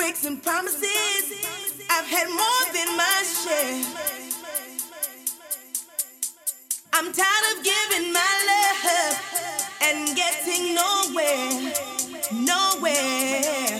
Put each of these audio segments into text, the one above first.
breaks and promises. I've had more than my share. I'm tired of giving my love and getting nowhere, nowhere.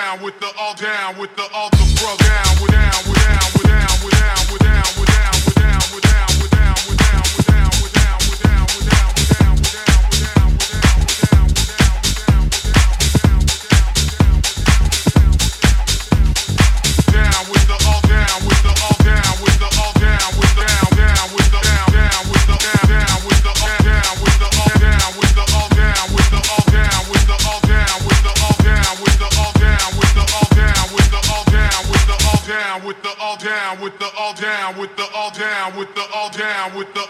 down with the all down with the all the bro down, we're down, we're down, we're down. with the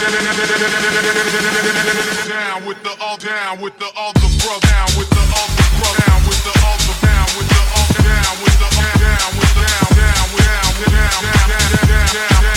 Down with the all down with the all the bro down with the all the bro down with the all the down with the all down with the down with the down down down down down down down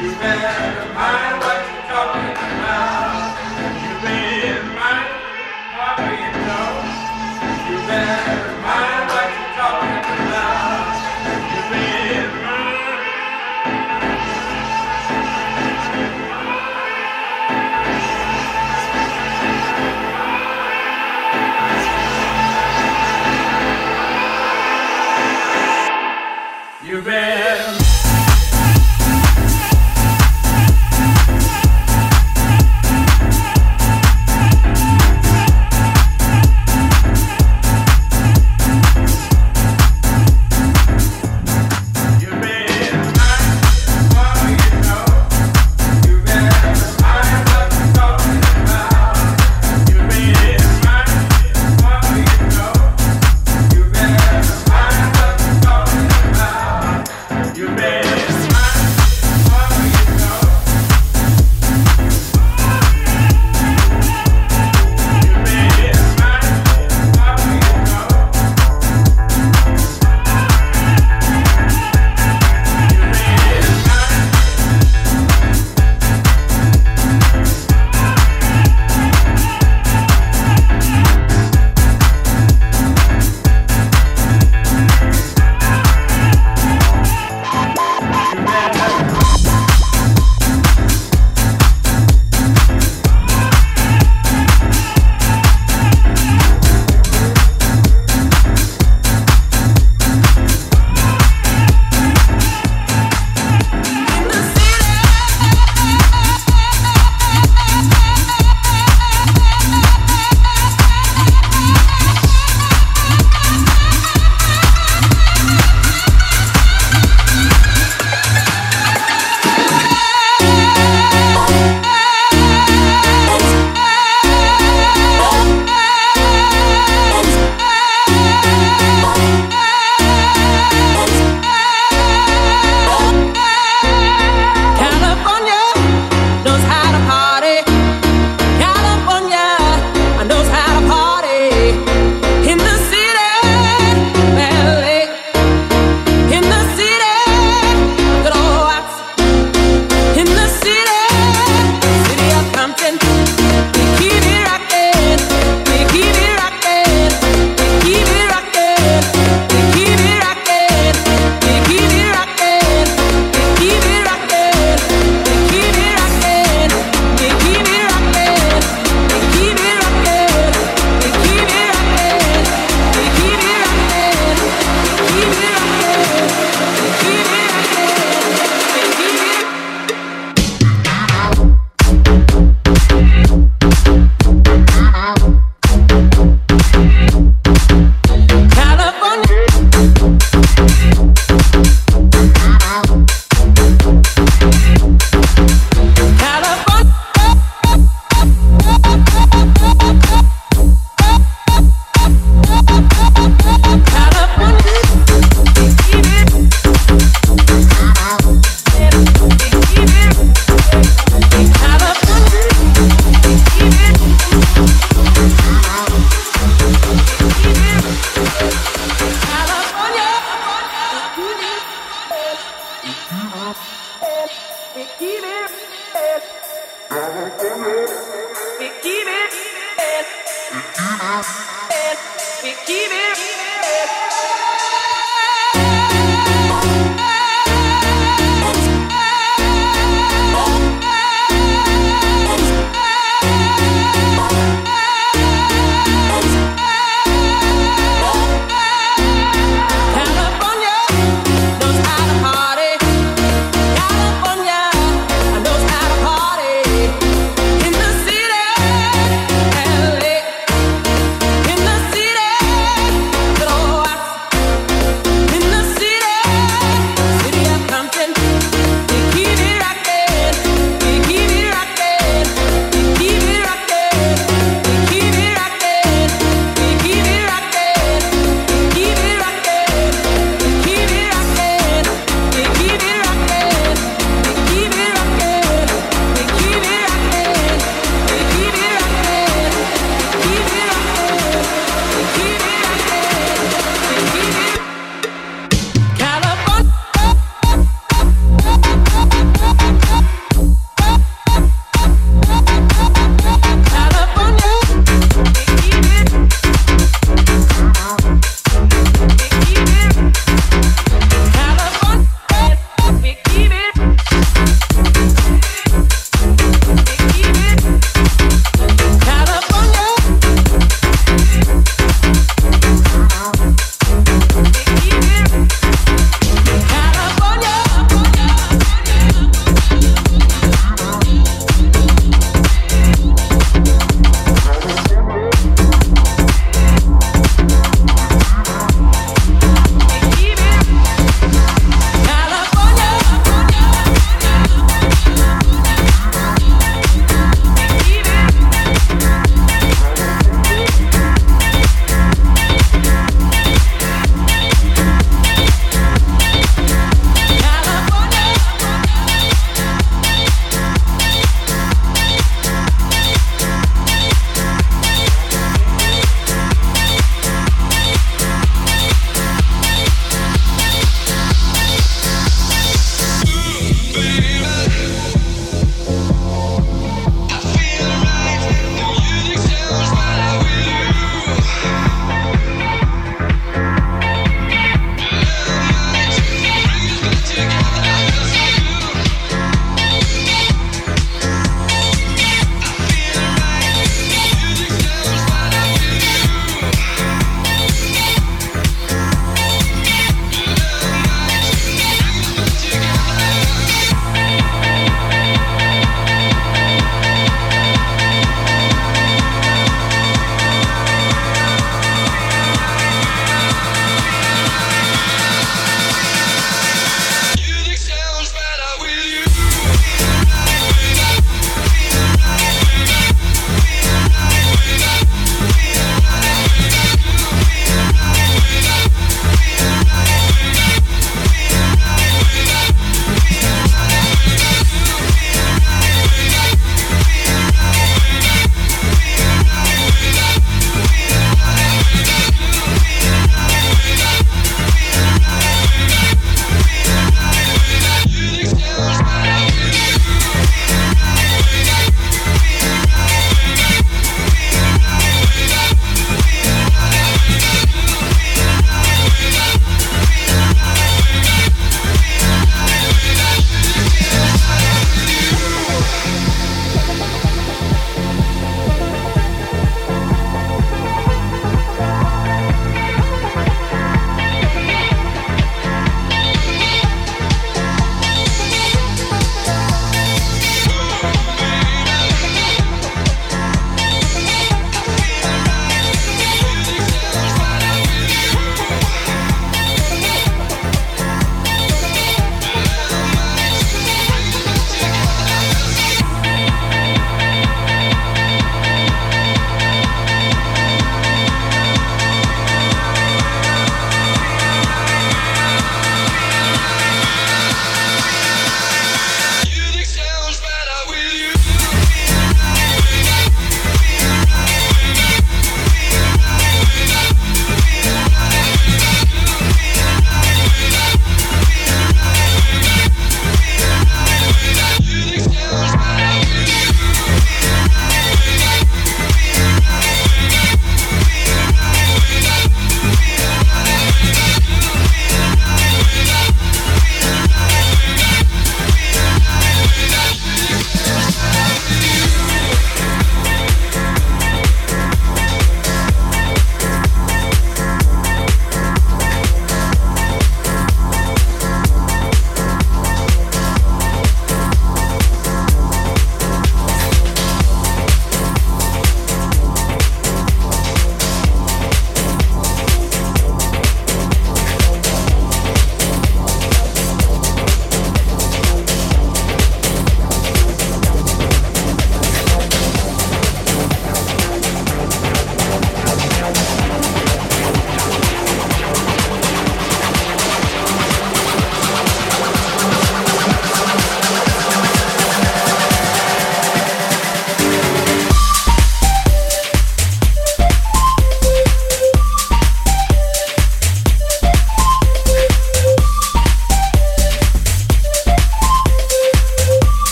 You better.